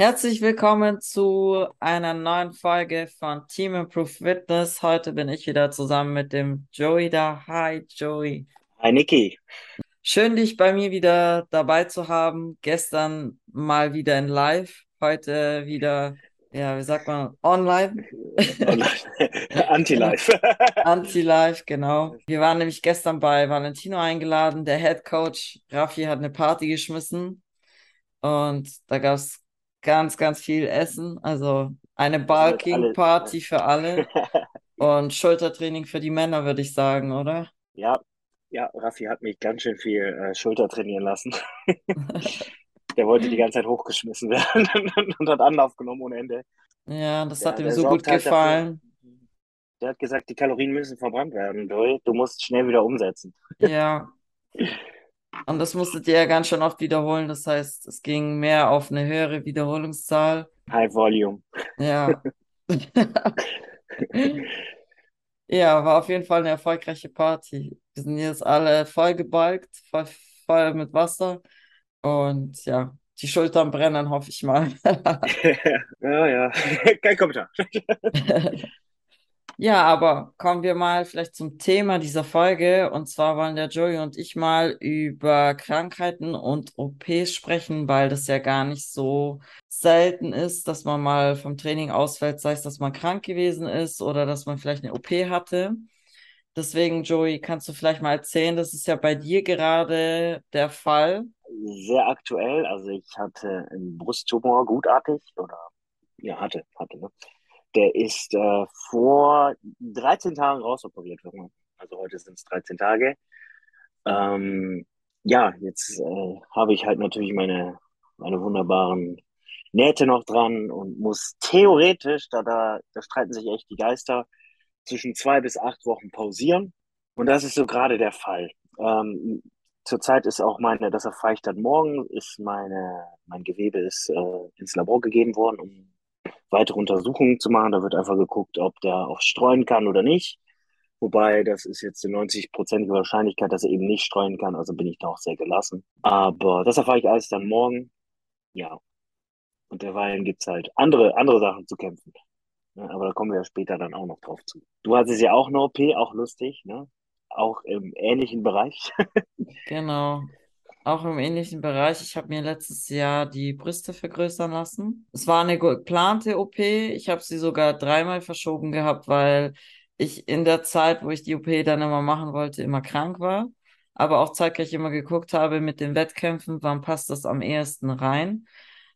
Herzlich willkommen zu einer neuen Folge von Team Improve Fitness. Heute bin ich wieder zusammen mit dem Joey da. Hi, Joey. Hi, Niki. Schön, dich bei mir wieder dabei zu haben. Gestern mal wieder in Live, heute wieder, ja, wie sagt man, online. Anti-Live. Anti-Live, genau. Wir waren nämlich gestern bei Valentino eingeladen. Der Head Coach Raffi hat eine Party geschmissen und da gab es ganz, ganz viel Essen. Also eine Bulking-Party für alle und Schultertraining für die Männer, würde ich sagen, oder? Ja, ja, Raffi hat mich ganz schön viel äh, Schulter trainieren lassen. der wollte die ganze Zeit hochgeschmissen werden und hat Anlauf genommen ohne Ende. Ja, das hat ihm so gut halt gefallen. Dafür, der hat gesagt, die Kalorien müssen verbrannt werden. Du musst schnell wieder umsetzen. Ja. Und das musstet ihr ja ganz schön oft wiederholen. Das heißt, es ging mehr auf eine höhere Wiederholungszahl. High Volume. Ja. ja, war auf jeden Fall eine erfolgreiche Party. Wir sind jetzt alle voll gebalgt, voll, voll mit Wasser. Und ja, die Schultern brennen, hoffe ich mal. ja, ja, kein Kommentar. Ja, aber kommen wir mal vielleicht zum Thema dieser Folge. Und zwar wollen der Joey und ich mal über Krankheiten und OPs sprechen, weil das ja gar nicht so selten ist, dass man mal vom Training ausfällt, sei es, dass man krank gewesen ist oder dass man vielleicht eine OP hatte. Deswegen, Joey, kannst du vielleicht mal erzählen, das ist ja bei dir gerade der Fall. Sehr aktuell. Also ich hatte einen Brusttumor gutartig oder ja, hatte, hatte, ne? Der ist äh, vor 13 Tagen rausoperiert worden. Also heute sind es 13 Tage. Ähm, ja, jetzt äh, habe ich halt natürlich meine, meine wunderbaren Nähte noch dran und muss theoretisch, da, da, da streiten sich echt die Geister, zwischen zwei bis acht Wochen pausieren. Und das ist so gerade der Fall. Ähm, zurzeit ist auch meine, das erfahre ich dann morgen, ist meine, mein Gewebe ist äh, ins Labor gegeben worden, um weitere Untersuchungen zu machen. Da wird einfach geguckt, ob der auch streuen kann oder nicht. Wobei, das ist jetzt die 90-prozentige Wahrscheinlichkeit, dass er eben nicht streuen kann. Also bin ich da auch sehr gelassen. Aber das erfahre ich alles dann morgen. Ja. Und derweilen gibt es halt andere, andere Sachen zu kämpfen. Ja, aber da kommen wir ja später dann auch noch drauf zu. Du hattest ja auch eine OP, auch lustig, ne? Auch im ähnlichen Bereich. genau auch im ähnlichen Bereich. Ich habe mir letztes Jahr die Brüste vergrößern lassen. Es war eine geplante OP. Ich habe sie sogar dreimal verschoben gehabt, weil ich in der Zeit, wo ich die OP dann immer machen wollte, immer krank war. Aber auch zeitgleich immer geguckt habe mit den Wettkämpfen, wann passt das am ehesten rein.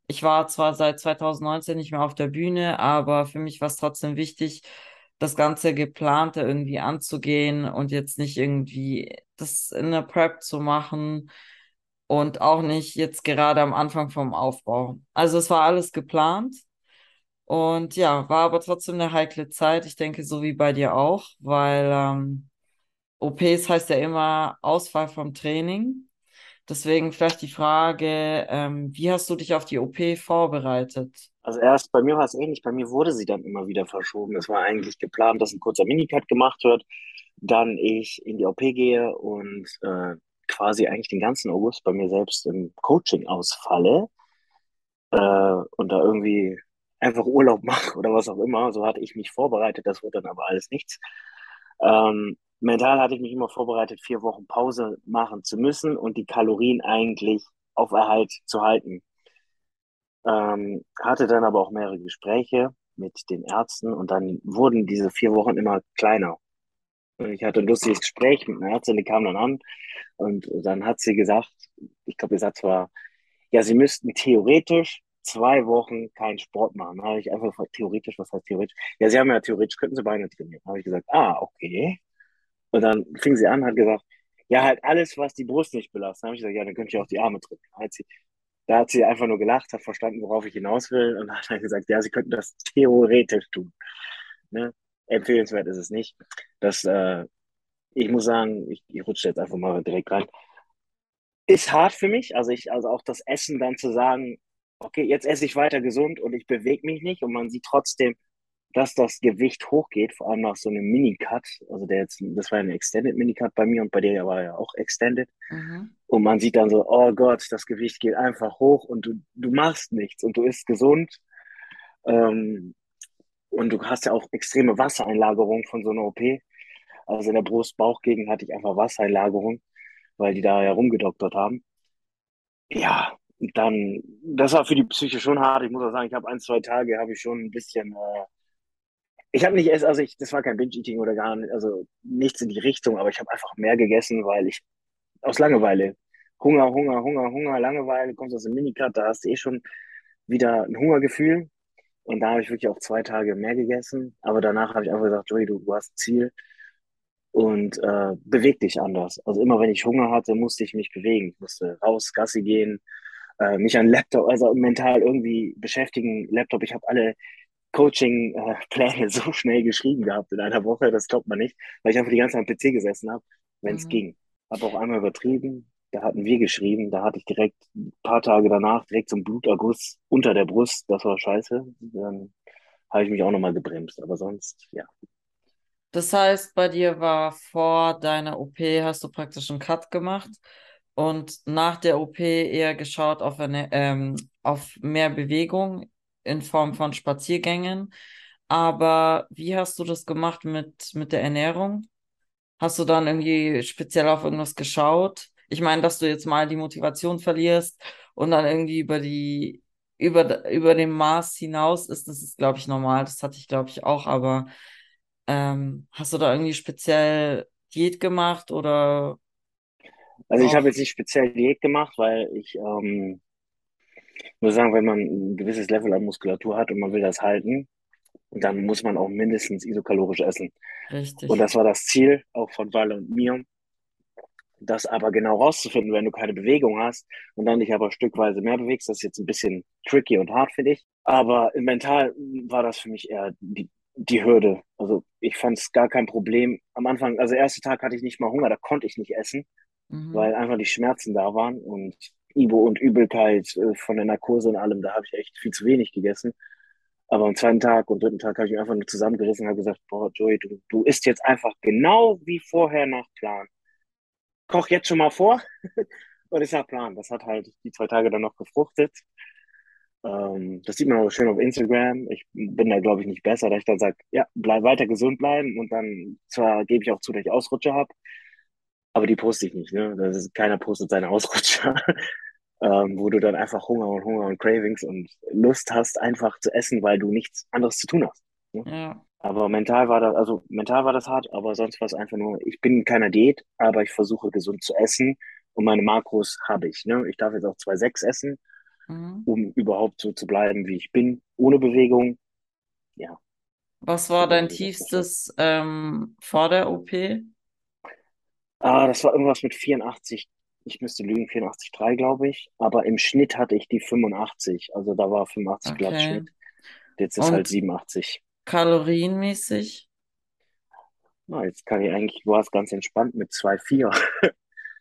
Ich war zwar seit 2019 nicht mehr auf der Bühne, aber für mich war es trotzdem wichtig, das ganze Geplante irgendwie anzugehen und jetzt nicht irgendwie das in der Prep zu machen und auch nicht jetzt gerade am Anfang vom Aufbau. Also es war alles geplant und ja, war aber trotzdem eine heikle Zeit. Ich denke, so wie bei dir auch, weil ähm, OPs heißt ja immer Ausfall vom Training. Deswegen vielleicht die Frage, ähm, wie hast du dich auf die OP vorbereitet? Also erst bei mir war es ähnlich, bei mir wurde sie dann immer wieder verschoben. Es war eigentlich geplant, dass ein kurzer Minicut gemacht wird, dann ich in die OP gehe und äh, quasi eigentlich den ganzen August bei mir selbst im Coaching ausfalle äh, und da irgendwie einfach Urlaub mache oder was auch immer. So hatte ich mich vorbereitet, das wurde dann aber alles nichts. Ähm, mental hatte ich mich immer vorbereitet, vier Wochen Pause machen zu müssen und die Kalorien eigentlich auf Erhalt zu halten. Ähm, hatte dann aber auch mehrere Gespräche mit den Ärzten und dann wurden diese vier Wochen immer kleiner. Ich hatte ein lustiges Gespräch mit einer Ärztin, die kam dann an und dann hat sie gesagt, ich glaube, ihr Satz war, ja, sie müssten theoretisch zwei Wochen keinen Sport machen. Da habe ich einfach gefragt, theoretisch, was heißt theoretisch? Ja, sie haben ja theoretisch, könnten sie Beine trainieren. Da habe ich gesagt, ah, okay. Und dann fing sie an, hat gesagt, ja, halt alles, was die Brust nicht belastet. Da habe ich gesagt, ja, dann könnte ich auch die Arme drücken. Da hat, sie, da hat sie einfach nur gelacht, hat verstanden, worauf ich hinaus will und hat dann gesagt, ja, sie könnten das theoretisch tun. Ne? Empfehlenswert ist es nicht. Das, äh, ich muss sagen, ich, ich rutsche jetzt einfach mal direkt rein. Ist hart für mich. Also ich, also auch das Essen dann zu sagen, okay, jetzt esse ich weiter gesund und ich bewege mich nicht und man sieht trotzdem, dass das Gewicht hochgeht, vor allem nach so einem Minicut. Also der jetzt, das war ein Extended Minicut bei mir und bei dir war ja auch Extended. Mhm. Und man sieht dann so, oh Gott, das Gewicht geht einfach hoch und du, du machst nichts und du isst gesund. Ähm, und du hast ja auch extreme Wassereinlagerung von so einer OP. Also in der Brust-Bauch-Gegend hatte ich einfach Wassereinlagerung, weil die da ja rumgedoktert haben. Ja, dann, das war für die Psyche schon hart. Ich muss auch sagen, ich habe ein, zwei Tage, habe ich schon ein bisschen, äh, ich habe nicht erst, also ich, das war kein Binge-Eating oder gar nicht, also nichts in die Richtung, aber ich habe einfach mehr gegessen, weil ich aus Langeweile, Hunger, Hunger, Hunger, Hunger, Langeweile, kommst aus dem Minicut, da hast du eh schon wieder ein Hungergefühl. Und da habe ich wirklich auch zwei Tage mehr gegessen. Aber danach habe ich einfach gesagt, Joey, du, du hast ein Ziel und äh, beweg dich anders. Also immer wenn ich Hunger hatte, musste ich mich bewegen. Ich musste raus, Gassi gehen, äh, mich an Laptop, also mental irgendwie beschäftigen. Laptop, ich habe alle Coaching-Pläne so schnell geschrieben gehabt in einer Woche, das glaubt man nicht, weil ich einfach die ganze Zeit am PC gesessen habe, wenn es Mhm. ging. Habe auch einmal übertrieben, da hatten wir geschrieben, da hatte ich direkt ein paar Tage danach direkt so einen Bluterguss unter der Brust, das war scheiße. Dann habe ich mich auch nochmal gebremst, aber sonst, ja. Das heißt, bei dir war vor deiner OP, hast du praktisch einen Cut gemacht und nach der OP eher geschaut auf eine, ähm, auf mehr Bewegung in Form von Spaziergängen. Aber wie hast du das gemacht mit, mit der Ernährung? Hast du dann irgendwie speziell auf irgendwas geschaut? Ich meine, dass du jetzt mal die Motivation verlierst und dann irgendwie über die, über, über dem Maß hinaus ist, das ist, glaube ich, normal. Das hatte ich, glaube ich, auch, aber ähm, hast du da irgendwie speziell Diät gemacht oder Also ich habe jetzt nicht speziell Diät gemacht, weil ich ähm, muss sagen, wenn man ein gewisses Level an Muskulatur hat und man will das halten, dann muss man auch mindestens isokalorisch essen. Und richtig? das war das Ziel auch von Walle und mir, das aber genau rauszufinden, wenn du keine Bewegung hast und dann dich aber stückweise mehr bewegst. Das ist jetzt ein bisschen tricky und hart für dich. Aber mental war das für mich eher die, die Hürde. Also ich fand es gar kein Problem. Am Anfang, also erste Tag hatte ich nicht mal Hunger, da konnte ich nicht essen, Mhm. weil einfach die Schmerzen da waren und Ibo und Übelkeit äh, von der Narkose und allem, da habe ich echt viel zu wenig gegessen. Aber am zweiten Tag und dritten Tag habe ich mich einfach nur zusammengerissen und habe gesagt, boah, Joey, du, du isst jetzt einfach genau wie vorher nach Plan. Koch jetzt schon mal vor und ist nach Plan. Das hat halt die zwei Tage dann noch gefruchtet. Ähm, das sieht man auch schön auf Instagram. Ich bin da, glaube ich, nicht besser, dass ich dann sage, ja, bleib weiter gesund bleiben und dann zwar gebe ich auch zu, dass ich Ausrutscher habe, aber die poste ich nicht, ne? Das ist, keiner postet seine Ausrutscher. ähm, wo du dann einfach Hunger und Hunger und Cravings und Lust hast, einfach zu essen, weil du nichts anderes zu tun hast. Ne? Ja, Aber mental war das, also mental war das hart, aber sonst war es einfach nur, ich bin in keiner Diät, aber ich versuche gesund zu essen und meine Makros habe ich. Ne? Ich darf jetzt auch 2,6 essen, mhm. um überhaupt so zu bleiben, wie ich bin, ohne Bewegung. Ja, Was war dein tiefstes ähm, vor der OP? Ah, das war irgendwas mit 84, ich müsste lügen, 84,3 glaube ich, aber im Schnitt hatte ich die 85, also da war 85 glatt Okay. Schnitt. Jetzt ist halt Und 87. kalorienmäßig? Na, jetzt kann ich eigentlich, du warst ganz entspannt mit 2,4.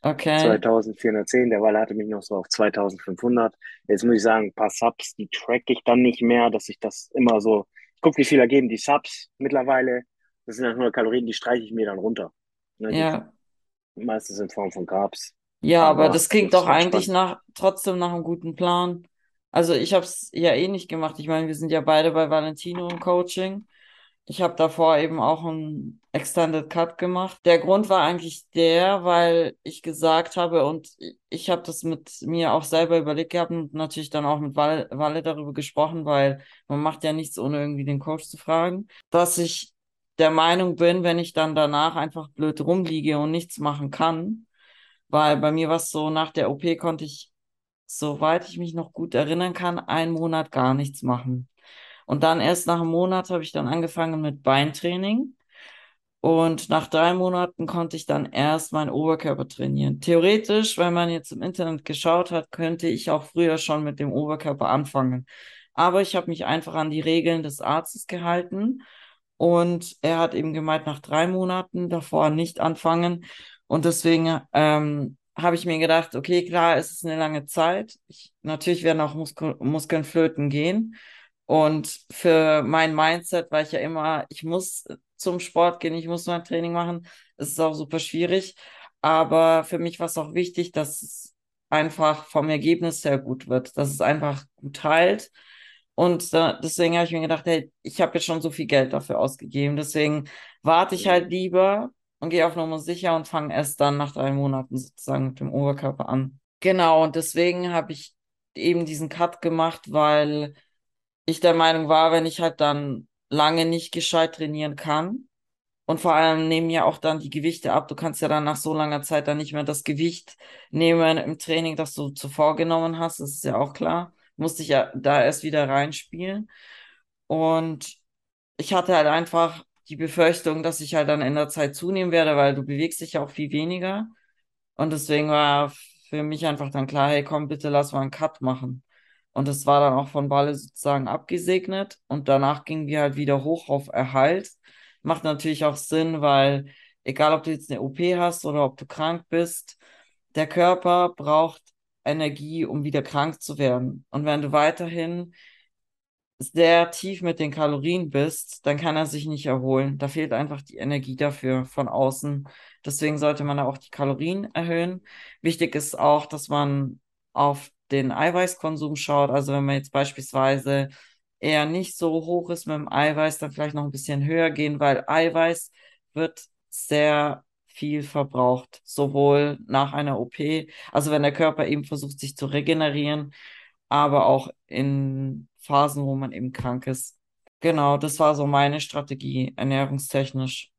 Okay. 2410, der Wahl hatte mich noch so auf 2500. Jetzt muss ich sagen, ein paar Subs, die track ich dann nicht mehr, dass ich das immer so, ich gucke, wie viel ergeben die Subs mittlerweile. Das sind dann 100 Kalorien, die streiche ich mir dann runter. Ne, Ja. meistens in Form von Carbs. Ja, aber Aber das klingt das doch eigentlich nach trotzdem nach einem guten Plan. Also ich habe es ja eh nicht gemacht. Ich meine, wir sind ja beide bei Valentino im Coaching. Ich habe davor eben auch einen Extended Cut gemacht. Der Grund war eigentlich der, weil ich gesagt habe und ich habe das mit mir auch selber überlegt gehabt und natürlich dann auch mit Walle, Walle darüber gesprochen, weil man macht ja nichts, ohne irgendwie den Coach zu fragen, dass ich der Meinung bin, wenn ich dann danach einfach blöd rumliege und nichts machen kann, weil bei mir war es so, nach der OP konnte ich, soweit ich mich noch gut erinnern kann, einen Monat gar nichts machen. Und dann erst nach einem Monat habe ich dann angefangen mit Beintraining. Und nach drei Monaten konnte ich dann erst meinen Oberkörper trainieren. Theoretisch, wenn man jetzt im Internet geschaut hat, könnte ich auch früher schon mit dem Oberkörper anfangen. Aber ich habe mich einfach an die Regeln des Arztes gehalten. Und er hat eben gemeint, nach drei Monaten davor nicht anfangen. Und deswegen ähm, habe ich mir gedacht, okay, klar, es ist eine lange Zeit. Ich, natürlich werden auch Muskel Muskeln flöten gehen. Und für mein Mindset war ich ja immer, ich muss zum Sport gehen, ich muss mein Training machen. Es ist auch super schwierig. Aber für mich war es auch wichtig, dass es einfach vom Ergebnis her gut wird, dass es einfach gut heilt. Und äh, deswegen habe ich mir gedacht, hey, ich habe jetzt schon so viel Geld dafür ausgegeben. Deswegen warte ich halt lieber und gehe auf Nummer sicher und fange erst dann nach drei Monaten sozusagen mit dem Oberkörper an. Genau, und deswegen habe ich eben diesen Cut gemacht, weil ich der Meinung war, wenn ich halt dann lange nicht gescheit trainieren kann und vor allem nehmen ja auch dann die Gewichte ab. Du kannst ja dann nach so langer Zeit dann nicht mehr das Gewicht nehmen im Training, das du zuvor genommen hast. Das ist ja auch klar. Musste ich ja da erst wieder reinspielen. Und ich hatte halt einfach die Befürchtung, dass ich halt dann in der Zeit zunehmen werde, weil du bewegst dich ja auch viel weniger. Und deswegen war für mich einfach dann klar, hey, komm, bitte lass mal einen Cut machen. Und das war dann auch von Balle sozusagen abgesegnet. Und danach gingen wir halt wieder hoch auf Erhalt. Macht natürlich auch Sinn, weil egal ob du jetzt eine OP hast oder ob du krank bist, der Körper braucht Energie, um wieder krank zu werden. Und wenn du weiterhin sehr tief mit den Kalorien bist, dann kann er sich nicht erholen. Da fehlt einfach die Energie dafür von außen. Deswegen sollte man da auch die Kalorien erhöhen. Wichtig ist auch, dass man auf den Eiweißkonsum schaut. Also wenn man jetzt beispielsweise eher nicht so hoch ist mit dem Eiweiß, dann vielleicht noch ein bisschen höher gehen, weil Eiweiß wird sehr viel verbraucht, sowohl nach einer OP, also wenn der Körper eben versucht, sich zu regenerieren, aber auch in Phasen, wo man eben krank ist. Genau, das war so meine Strategie, ernährungstechnisch.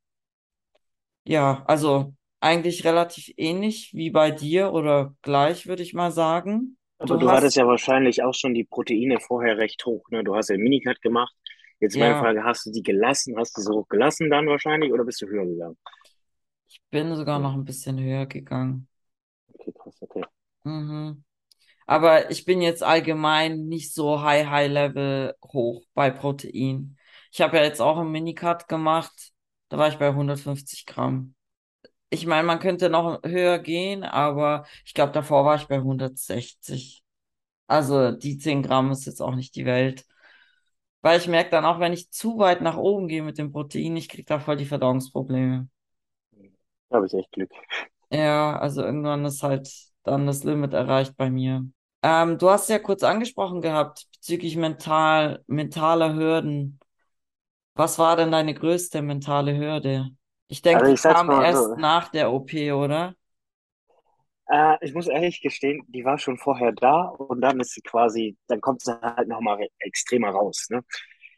Ja, also eigentlich relativ ähnlich wie bei dir oder gleich, würde ich mal sagen. Aber Du du hattest hast, ja wahrscheinlich auch schon die Proteine vorher recht hoch, ne? Du hast ja Minicut gemacht. Jetzt meine ja, Frage, hast du die gelassen? Hast du so hoch gelassen dann wahrscheinlich oder bist du höher gegangen? ich bin sogar noch ein bisschen höher gegangen. okay, krass, okay. Mhm. Aber ich bin jetzt allgemein nicht so high, high level hoch bei Protein. Ich habe ja jetzt auch einen Minicut gemacht. Da war ich bei 150 Gramm. Ich meine, man könnte noch höher gehen, aber ich glaube, davor war ich bei 160. Also die 10 Gramm ist jetzt auch nicht die Welt. Weil ich merke dann auch, wenn ich zu weit nach oben gehe mit dem Protein, ich kriege da voll die Verdauungsprobleme. Da habe ich echt Glück. Ja, also irgendwann ist halt dann das Limit erreicht bei mir. Ähm, du hast ja kurz angesprochen gehabt bezüglich mental, mentaler Hürden. Was war denn deine größte mentale Hürde? Ich denke, Also die ich kam erst so, nach der OP, oder? äh, ich muss ehrlich gestehen, die war schon vorher da und dann ist sie quasi, dann kommt sie halt nochmal extremer raus, ne?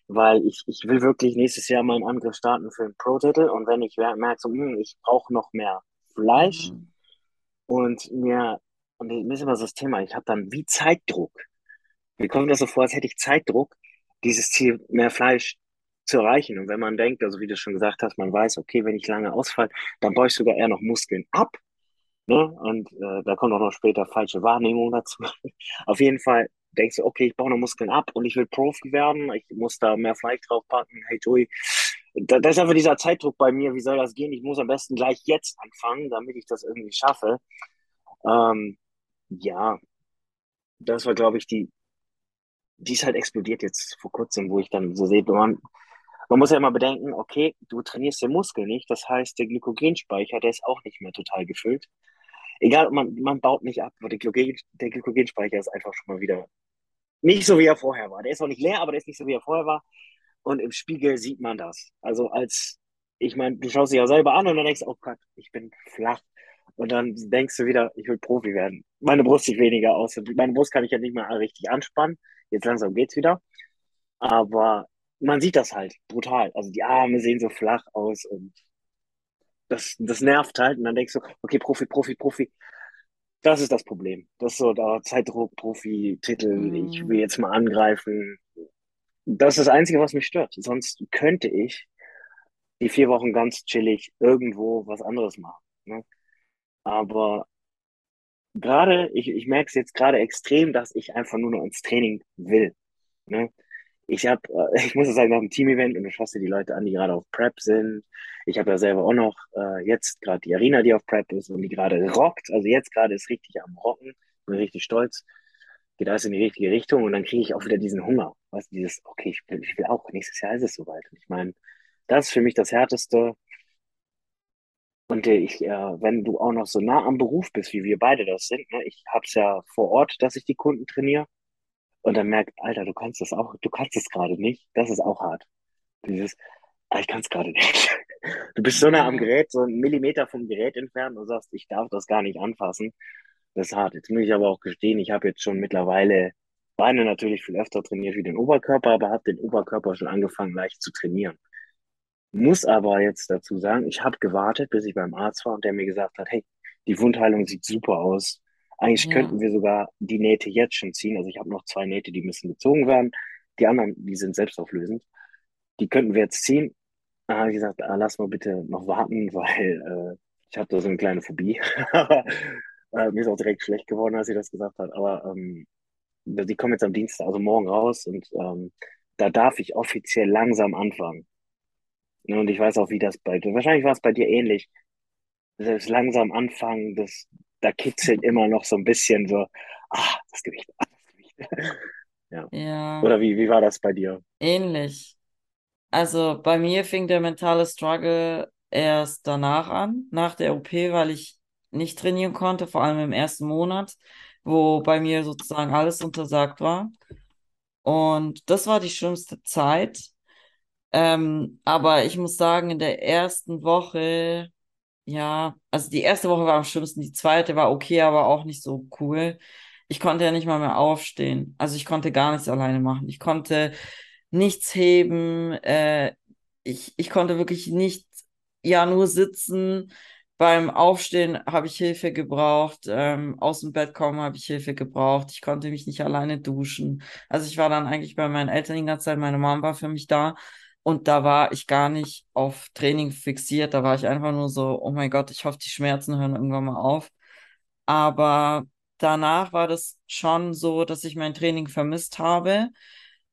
Weil ich, ich will wirklich nächstes Jahr meinen Angriff starten für einen Pro-Titel und wenn ich merke, so, hm, ich brauche noch mehr Fleisch Mhm. Und mir, und mir ist immer so das Thema, ich habe dann wie Zeitdruck. Mir kommt das so vor, als hätte ich Zeitdruck, dieses Ziel, mehr Fleisch zu erreichen. Und wenn man denkt, also wie du schon gesagt hast, man weiß, okay, wenn ich lange ausfalle, dann baue ich sogar eher noch Muskeln ab. Ne? Und äh, da kommt auch noch später falsche Wahrnehmung dazu. Auf jeden Fall denkst du, okay, ich baue noch Muskeln ab und ich will Profi werden, ich muss da mehr Fleisch draufpacken. Hey Joey, da, da ist einfach dieser Zeitdruck bei mir, wie soll das gehen? Ich muss am besten gleich jetzt anfangen, damit ich das irgendwie schaffe. Ähm, ja, das war, glaube ich, die, die ist halt explodiert jetzt vor kurzem, wo ich dann so sehe, man, man muss ja immer bedenken, okay, du trainierst den Muskel nicht, das heißt, der Glykogenspeicher, der ist auch nicht mehr total gefüllt. Egal, man, man baut nicht ab, aber der, Glykogen, der Glykogenspeicher ist einfach schon mal wieder nicht so, wie er vorher war. Der ist auch nicht leer, aber der ist nicht so, wie er vorher war. Und im Spiegel sieht man das. Also als, ich meine, du schaust dich ja selber an und dann denkst du, oh Gott, ich bin flach. Und dann denkst du wieder, ich will Profi werden. Meine Brust sieht weniger aus. Meine Brust kann ich ja nicht mehr richtig anspannen. Jetzt langsam geht's wieder. Aber man sieht das halt brutal. Also die Arme sehen so flach aus und das, das nervt halt. Und dann denkst du, okay, Profi, Profi, Profi. Das ist das Problem. Das ist so der Zeitdruck, Profi, Titel, ich will Mhm. jetzt mal angreifen. Das ist das Einzige, was mich stört. Sonst könnte ich die vier Wochen ganz chillig irgendwo was anderes machen. Ne? Aber gerade, ich, ich merke es jetzt gerade extrem, dass ich einfach nur noch ins Training will. Ne? Ich habe, äh, ich muss sagen, nach dem Team-Event und du schaust dir die Leute an, die gerade auf Prep sind. Ich habe ja selber auch noch äh, jetzt gerade die Arena, die auf Prep ist und die gerade rockt. Also jetzt gerade ist richtig am Rocken. Bin richtig stolz. Geht alles in die richtige Richtung und dann kriege ich auch wieder diesen Hunger. Weißt du, dieses, okay, ich will, ich will auch, nächstes Jahr ist es soweit. Und ich meine, das ist für mich das Härteste. Und äh, ich, äh, wenn du auch noch so nah am Beruf bist, wie wir beide das sind, ne, ich hab's ja vor Ort, dass ich die Kunden trainiere und dann merkt, Alter, du kannst das auch, du kannst es gerade nicht, das ist auch hart. Dieses, ah, ich kann es gerade nicht. Du bist so nah am Ja, Gerät, so einen Millimeter vom Gerät entfernt und sagst, ich darf das gar nicht anfassen. Das ist hart. Jetzt muss ich aber auch gestehen, ich habe jetzt schon mittlerweile Beine natürlich viel öfter trainiert wie den Oberkörper, aber habe den Oberkörper schon angefangen leicht zu trainieren. Muss aber jetzt dazu sagen, ich habe gewartet, bis ich beim Arzt war und der mir gesagt hat, hey, die Wundheilung sieht super aus. Eigentlich ja, könnten wir sogar die Nähte jetzt schon ziehen. Also ich habe noch zwei Nähte, die müssen gezogen werden. Die anderen, die sind selbstauflösend. Die könnten wir jetzt ziehen. Da habe ich gesagt, ah, lass mal bitte noch warten, weil äh, ich habe da so eine kleine Phobie. Äh, mir ist auch direkt schlecht geworden, als sie das gesagt hat. Aber ähm, die kommen jetzt am Dienstag, also morgen raus und ähm, da darf ich offiziell langsam anfangen. Ne, Und ich weiß auch, wie das bei dir, wahrscheinlich war es bei dir ähnlich. Selbst langsam anfangen, das, da kitzelt immer noch so ein bisschen so, ah, das Gewicht, ah, das Gewicht. Ja. ja, Oder wie, wie war das bei dir? ähnlich. Also bei mir fing der mentale Struggle erst danach an, nach der OP, weil ich nicht trainieren konnte, vor allem im ersten Monat, wo bei mir sozusagen alles untersagt war. Und das war die schlimmste Zeit. Ähm, aber ich muss sagen, in der ersten Woche, ja, also die erste Woche war am schlimmsten, die zweite war okay, aber auch nicht so cool. Ich konnte ja nicht mal mehr aufstehen. Also ich konnte gar nichts alleine machen. Ich konnte nichts heben. Äh, ich, ich konnte wirklich nicht, ja, nur sitzen. Beim Aufstehen habe ich Hilfe gebraucht. Ähm, aus dem Bett kommen habe ich Hilfe gebraucht. Ich konnte mich nicht alleine duschen. Also ich war dann eigentlich bei meinen Eltern die ganze Zeit. Meine Mom war für mich da. Und da war ich gar nicht auf Training fixiert. Da war ich einfach nur so, oh mein Gott, ich hoffe, die Schmerzen hören irgendwann mal auf. Aber danach war das schon so, dass ich mein Training vermisst habe.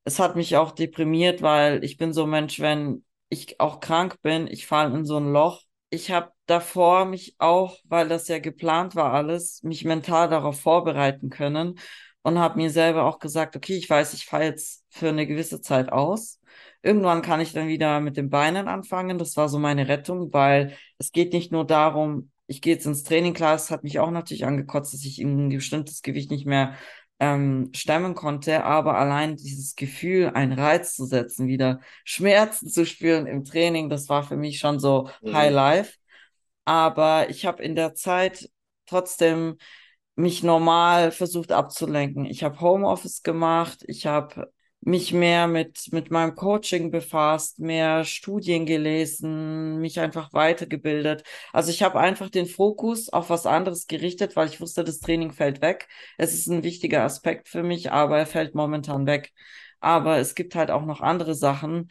Es hat mich auch deprimiert, weil ich bin so ein Mensch, wenn ich auch krank bin, ich falle in so ein Loch. Ich habe davor mich auch, weil das ja geplant war alles, mich mental darauf vorbereiten können und habe mir selber auch gesagt, okay, ich weiß, ich falle jetzt für eine gewisse Zeit aus. Irgendwann kann ich dann wieder mit den Beinen anfangen. Das war so meine Rettung, weil es geht nicht nur darum, ich gehe jetzt ins Training, klar, es hat mich auch natürlich angekotzt, dass ich ein bestimmtes Gewicht nicht mehr ähm, stemmen konnte, aber allein dieses Gefühl, einen Reiz zu setzen, wieder Schmerzen zu spüren im Training, das war für mich schon so High Mhm. Life. Aber ich habe in der Zeit trotzdem mich normal versucht abzulenken. Ich habe Homeoffice gemacht, ich habe mich mehr mit, mit meinem Coaching befasst, mehr Studien gelesen, mich einfach weitergebildet. Also ich habe einfach den Fokus auf was anderes gerichtet, weil ich wusste, das Training fällt weg. Es ist ein wichtiger Aspekt für mich, aber er fällt momentan weg. Aber es gibt halt auch noch andere Sachen,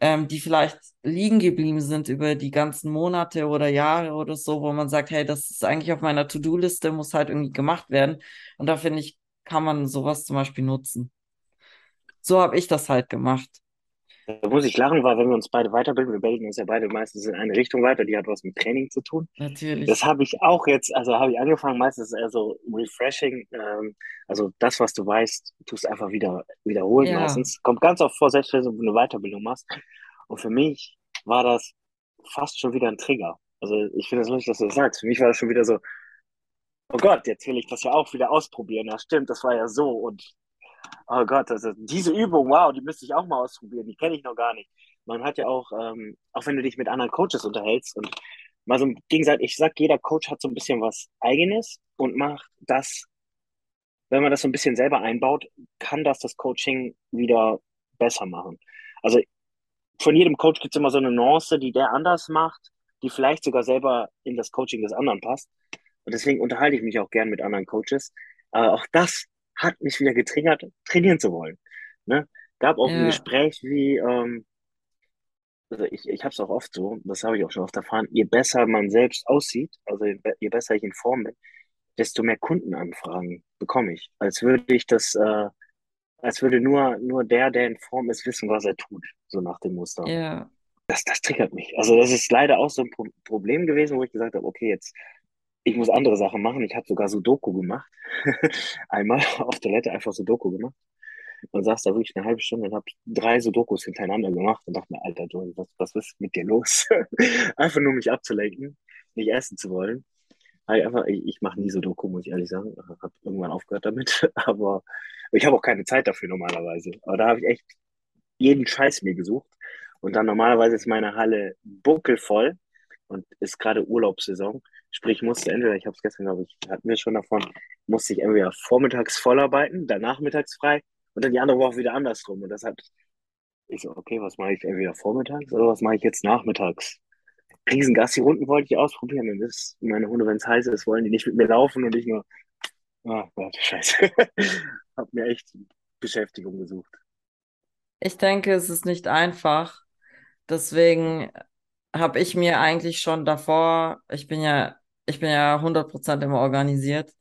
ähm, die vielleicht liegen geblieben sind über die ganzen Monate oder Jahre oder so, wo man sagt, hey, das ist eigentlich auf meiner To-Do-Liste, muss halt irgendwie gemacht werden. Und da finde ich, kann man sowas zum Beispiel nutzen. So habe ich das halt gemacht. Da muss ich lachen, weil wenn wir uns beide weiterbilden, wir bilden uns ja beide meistens in eine Richtung weiter, die hat was mit Training zu tun. Das Natürlich. habe ich auch jetzt, also habe ich angefangen, meistens eher so refreshing, ähm, also das, was du weißt, tust einfach wieder wiederholen Ja, meistens. Kommt ganz oft vor, selbst wenn du eine Weiterbildung machst. Und für mich war das fast schon wieder ein Trigger. Also ich finde es lustig, dass du das sagst. Für mich war das schon wieder so, oh Gott, jetzt will ich das ja auch wieder ausprobieren. Ja, stimmt, das war ja so. Und oh Gott, also diese Übung, wow, die müsste ich auch mal ausprobieren. Die kenne ich noch gar nicht. Man hat ja auch, ähm, auch wenn du dich mit anderen Coaches unterhältst und mal so gegenseitig, ich sag, jeder Coach hat so ein bisschen was Eigenes und macht das, wenn man das so ein bisschen selber einbaut, kann das das Coaching wieder besser machen. Also von jedem Coach gibt es immer so eine Nuance, die der anders macht, die vielleicht sogar selber in das Coaching des anderen passt. Und deswegen unterhalte ich mich auch gern mit anderen Coaches. Aber auch das hat mich wieder getriggert, trainieren zu wollen. Ne? Gab auch ein ja, Gespräch wie, ähm, also ich, ich habe es auch oft so, das habe ich auch schon oft erfahren, je besser man selbst aussieht, also je, be- je besser ich in Form bin, desto mehr Kundenanfragen bekomme ich. Als würde ich das, äh, als würde nur, nur der, der in Form ist, wissen, was er tut, so nach dem Muster. ja, Das, das triggert mich. Also das ist leider auch so ein Pro Problem gewesen, wo ich gesagt habe, okay, jetzt ich muss andere Sachen machen. Ich habe sogar Sudoku gemacht. Einmal auf Toilette einfach Sudoku gemacht. Und saß da wirklich eine halbe Stunde und habe drei Sudokus hintereinander gemacht und dachte mir, Alter, du, was, was ist mit dir los? einfach nur mich abzulenken, nicht essen zu wollen. Ich, einfach, ich, ich mache nie Sudoku, muss ich ehrlich sagen. Habe irgendwann aufgehört damit. Aber ich habe auch keine Zeit dafür normalerweise. Aber da habe ich echt jeden Scheiß mir gesucht. Und dann normalerweise ist meine Halle buckelvoll und ist gerade Urlaubssaison. Sprich, musste entweder, ich habe es gestern, glaube ich, hatten wir schon davon, musste ich entweder vormittags vollarbeiten, dann nachmittags frei und dann die andere Woche wieder andersrum. Und das hat, ich so, okay, was mache ich entweder vormittags oder was mache ich jetzt nachmittags? Riesengassi-Runden wollte ich ausprobieren. Und das, meine Hunde, wenn es heiß ist, wollen die nicht mit mir laufen und ich nur, ah, Gott, scheiße. hab mir echt Beschäftigung gesucht. Ich denke, es ist nicht einfach. Deswegen habe ich mir eigentlich schon davor, ich bin ja, ich bin ja 100% immer organisiert.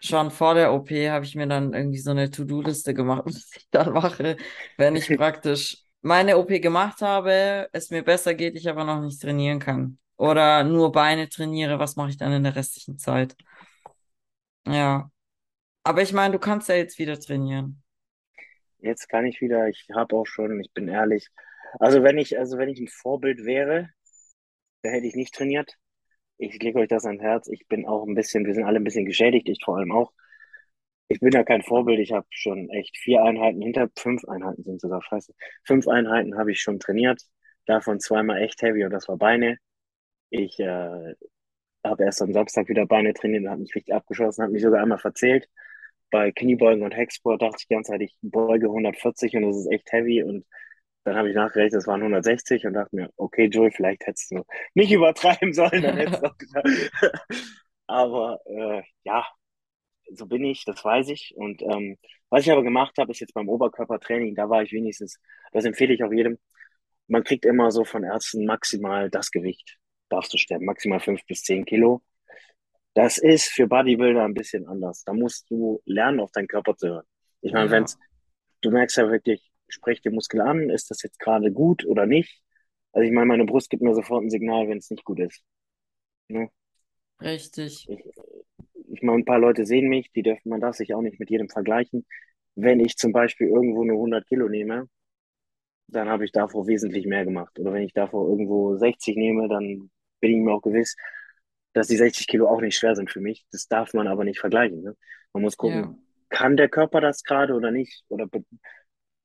Schon vor der OP habe ich mir dann irgendwie so eine To-Do-Liste gemacht, was ich dann mache, wenn ich praktisch meine OP gemacht habe, es mir besser geht, ich aber noch nicht trainieren kann. Oder nur Beine trainiere, was mache ich dann in der restlichen Zeit? Ja. Aber ich meine, du kannst ja jetzt wieder trainieren. Jetzt kann ich wieder, ich habe auch schon, ich bin ehrlich, also wenn ich, also wenn ich ein Vorbild wäre, da hätte ich nicht trainiert. Ich lege euch das ans Herz. Ich bin auch ein bisschen, wir sind alle ein bisschen geschädigt, ich vor allem auch. Ich bin ja kein Vorbild. Ich habe schon echt vier Einheiten hinter, fünf Einheiten sind sogar scheiße. Fünf Einheiten habe ich schon trainiert. Davon zweimal echt heavy und das war Beine. Ich äh, habe erst am Samstag wieder Beine trainiert und habe mich richtig abgeschossen, habe mich sogar einmal verzählt. Bei Kniebeugen und Hexport dachte ich ganze Zeit, ich beuge 140 und das ist echt heavy und dann habe ich nachgerechnet, das waren 160 und dachte mir, okay, Joey, vielleicht hättest du nicht übertreiben sollen, dann hättest du auch gesagt. Aber äh, ja, so bin ich, das weiß ich. Und ähm, was ich aber gemacht habe, ist jetzt beim Oberkörpertraining, da war ich wenigstens, das empfehle ich auch jedem, man kriegt immer so von Ärzten maximal das Gewicht, darfst du sterben, maximal fünf bis zehn Kilo. Das ist für Bodybuilder ein bisschen anders. Da musst du lernen, auf deinen Körper zu hören. Ich meine, ja. wenn's, du merkst ja wirklich, spreche den Muskel an, ist das jetzt gerade gut oder nicht? Also ich meine, meine Brust gibt mir sofort ein Signal, wenn es nicht gut ist. Ne? Richtig. Ich, ich meine, ein paar Leute sehen mich, die dürfen, man darf sich auch nicht mit jedem vergleichen. Wenn ich zum Beispiel irgendwo nur 100 Kilo nehme, dann habe ich davor wesentlich mehr gemacht. Oder wenn ich davor irgendwo 60 nehme, dann bin ich mir auch gewiss, dass die 60 Kilo auch nicht schwer sind für mich. Das darf man aber nicht vergleichen. Ne? Man muss gucken, ja. kann der Körper das gerade oder nicht? Oder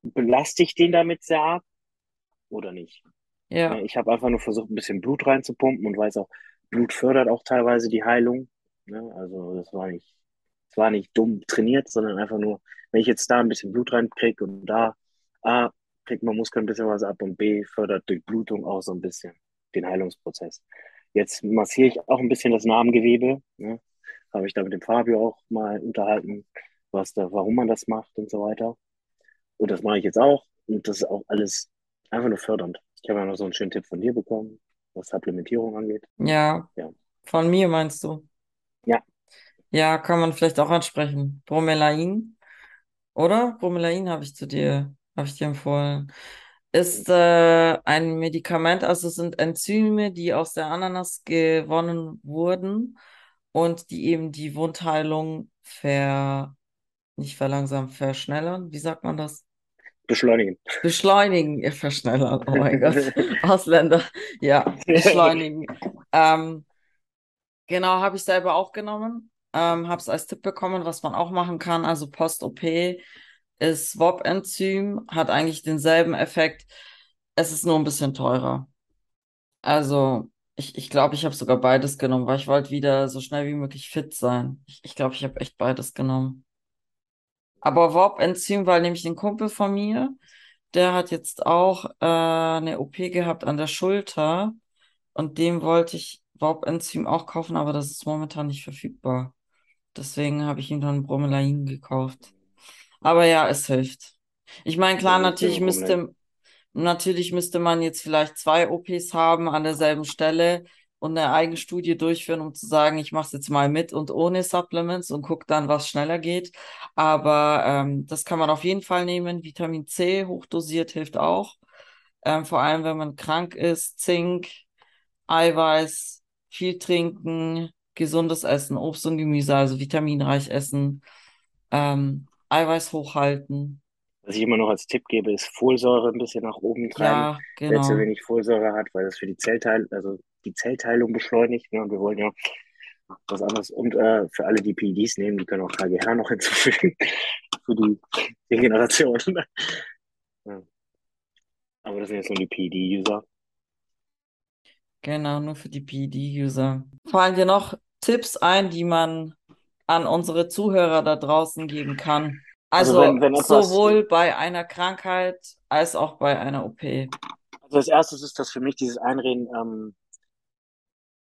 belaste ich den damit sehr arg oder nicht? Ja. Ich habe einfach nur versucht, ein bisschen Blut reinzupumpen und weiß auch, Blut fördert auch teilweise die Heilung. Ne? Also das war nicht, das war nicht dumm trainiert, sondern einfach nur, wenn ich jetzt da ein bisschen Blut reinkriege und da A, kriegt man Muskeln ein bisschen was ab und B, fördert durch Blutung auch so ein bisschen den Heilungsprozess. Jetzt massiere ich auch ein bisschen das Narbengewebe. Ne? Habe ich da mit dem Fabio auch mal unterhalten, was da, warum man das macht und so weiter. Und das mache ich jetzt auch. Und das ist auch alles einfach nur fördernd. Ich habe ja noch so einen schönen Tipp von dir bekommen, was Supplementierung angeht. Ja. ja. Von mir meinst du? Ja. Ja, kann man vielleicht auch ansprechen. Bromelain, oder? Bromelain habe ich zu dir, habe ich dir empfohlen. Ist äh, ein Medikament, also es sind Enzyme, die aus der Ananas gewonnen wurden und die eben die Wundheilung ver, nicht verlangsamen, verschnellern. Wie sagt man das? Beschleunigen. Beschleunigen, verschnellern, oh mein Gott. Ausländer, ja, beschleunigen. ähm, genau, habe ich selber auch genommen. Ähm, habe es als Tipp bekommen, was man auch machen kann. Also Post-OP ist WOP-Enzym, hat eigentlich denselben Effekt. Es ist nur ein bisschen teurer. Also, ich glaube, ich, glaub, ich habe sogar beides genommen, weil ich wollte wieder so schnell wie möglich fit sein. Ich glaube, ich, glaub, ich habe echt beides genommen. Aber WOP-Enzym, weil nämlich ein Kumpel von mir, der hat jetzt auch äh, eine OP gehabt an der Schulter und dem wollte ich WOP-Enzym auch kaufen, aber das ist momentan nicht verfügbar. Deswegen habe ich ihm dann Bromelain gekauft. Aber ja, es hilft. Ich meine, klar, ja, natürlich müsste, natürlich müsste man jetzt vielleicht zwei OPs haben an derselben Stelle und eine eigene Studie durchführen, um zu sagen, ich mache es jetzt mal mit und ohne Supplements und gucke dann, was schneller geht. Aber ähm, das kann man auf jeden Fall nehmen. Vitamin C hochdosiert hilft auch. Ähm, vor allem, wenn man krank ist, Zink, Eiweiß, viel trinken, gesundes Essen, Obst und Gemüse, also vitaminreich essen, ähm, Eiweiß hochhalten. Was ich immer noch als Tipp gebe, ist Folsäure ein bisschen nach oben treiben. Ja, Wer zu genau. wenig Folsäure hat, weil das für die Zellteil, also die Zellteilung beschleunigt. Ne? Und wir wollen ja was anderes. Und äh, für alle, die PEDs nehmen, die können auch KGH noch hinzufügen für die Regeneration. ja. Aber das sind jetzt nur die PED-User. Genau, nur für die PED-User. Fallen dir noch Tipps ein, die man an unsere Zuhörer da draußen geben kann? Also Also wenn, wenn etwas, sowohl bei einer Krankheit als auch bei einer OP. also als erstes ist das für mich dieses Einreden, ähm,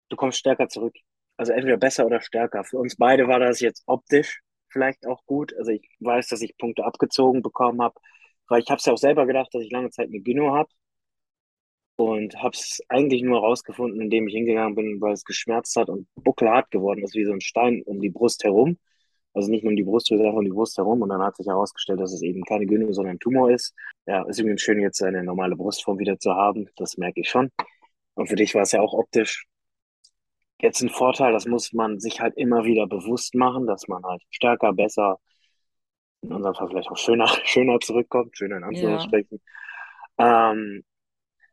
du kommst stärker zurück. Also entweder besser oder stärker. Für uns beide war das jetzt optisch vielleicht auch gut. Also ich weiß, dass ich Punkte abgezogen bekommen habe, weil ich habe es ja auch selber gedacht, dass ich lange Zeit eine Gyno habe und habe es eigentlich nur herausgefunden, indem ich hingegangen bin, weil es geschmerzt hat und buckelhart geworden ist, wie so ein Stein um die Brust herum. Also nicht nur um die Brust, sondern um die Brust herum. Und dann hat sich herausgestellt, dass es eben keine Gyno, sondern ein Tumor ist. Ja, ist übrigens schön, jetzt eine normale Brustform wieder zu haben. Das merke ich schon. Und für dich war es ja auch optisch jetzt ein Vorteil. Das muss man sich halt immer wieder bewusst machen, dass man halt stärker, besser, in unserem Fall vielleicht auch schöner, schöner zurückkommt. Schöner in Ja, Anführungsstrichen. Ähm,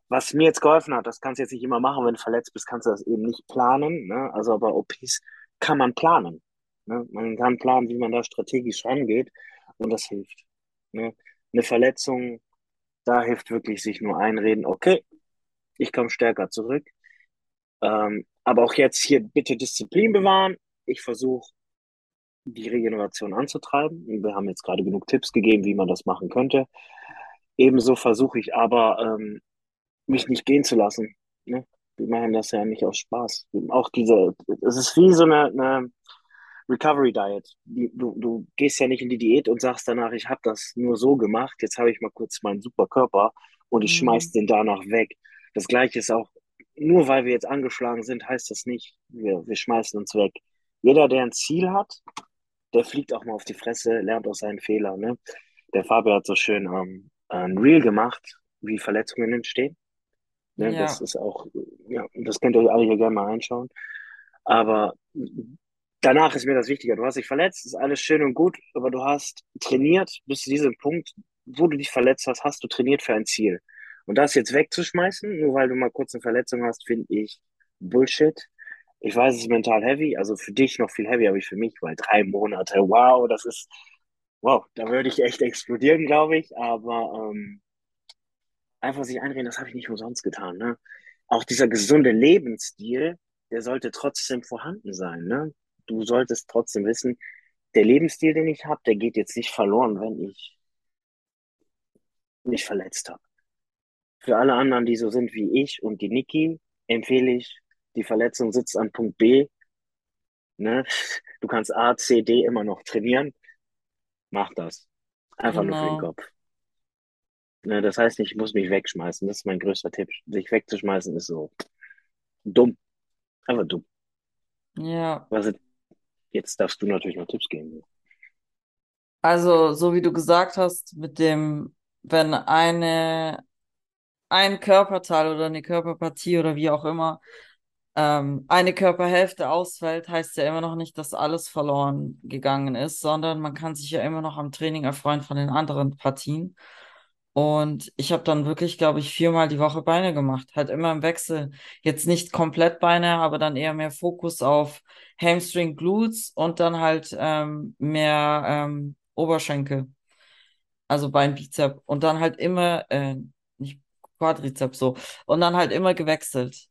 was mir jetzt geholfen hat, das kannst du jetzt nicht immer machen, wenn du verletzt bist, kannst du das eben nicht planen. Ne? Also bei OPs kann man planen. Ne? Man kann planen, wie man da strategisch rangeht und das hilft. Ne? Eine Verletzung, da hilft wirklich sich nur einreden, okay, ich komme stärker zurück. Ähm, aber auch jetzt hier bitte Disziplin bewahren. Ich versuche die Regeneration anzutreiben. Wir haben jetzt gerade genug Tipps gegeben, wie man das machen könnte. Ebenso versuche ich aber, ähm, mich nicht gehen zu lassen. Ne? Wir machen das ja nicht aus Spaß. Auch diese, es ist wie so eine, eine Recovery Diet. Die, du, du gehst ja nicht in die Diät und sagst danach, ich habe das nur so gemacht, jetzt habe ich mal kurz meinen super Körper und ich schmeiß mhm. den danach weg. Das gleiche ist auch, nur weil wir jetzt angeschlagen sind, heißt das nicht, wir, wir schmeißen uns weg. Jeder, der ein Ziel hat, der fliegt auch mal auf die Fresse, lernt aus seinen Fehlern. Ne? Der Fabio hat so schön ähm, ein Reel gemacht, wie Verletzungen entstehen. Ne, das Ja, ist auch, ja, das könnt ihr euch alle hier gerne mal einschauen. Aber danach ist mir das wichtiger. Du hast dich verletzt, ist alles schön und gut, aber du hast trainiert bis zu diesem Punkt, wo du dich verletzt hast, hast du trainiert für ein Ziel. Und das jetzt wegzuschmeißen, nur weil du mal kurz eine Verletzung hast, finde ich Bullshit. Ich weiß, es ist mental heavy, also für dich noch viel heavy, aber ich für mich, weil drei Monate, wow, das ist, wow, da würde ich echt explodieren, glaube ich. Aber ähm, einfach sich einreden, das habe ich nicht umsonst getan. Ne? Auch dieser gesunde Lebensstil, der sollte trotzdem vorhanden sein. Ne? Du solltest trotzdem wissen, der Lebensstil, den ich habe, der geht jetzt nicht verloren, wenn ich mich verletzt habe. Für alle anderen, die so sind wie ich und die Niki, empfehle ich, die Verletzung sitzt an Punkt B. Ne? Du kannst A, C, D immer noch trainieren. Mach das. Einfach nur für den genau. Kopf. Ne? Das heißt nicht, ich muss mich wegschmeißen. Das ist mein größter Tipp. Sich wegzuschmeißen ist so dumm. Einfach dumm. Ja. Was, jetzt darfst du natürlich noch Tipps geben. Also, so wie du gesagt hast, mit dem, wenn eine, ein Körperteil oder eine Körperpartie oder wie auch immer ähm, eine Körperhälfte ausfällt, heißt ja immer noch nicht, dass alles verloren gegangen ist, sondern man kann sich ja immer noch am Training erfreuen von den anderen Partien. Und ich habe dann wirklich, glaube ich, viermal die Woche Beine gemacht, halt immer im Wechsel. Jetzt nicht komplett Beine, aber dann eher mehr Fokus auf Hamstring, Glutes und dann halt ähm, mehr ähm, Oberschenkel, also Bein, Bizep und dann halt immer, äh, Quadrizeps so, und dann halt immer gewechselt.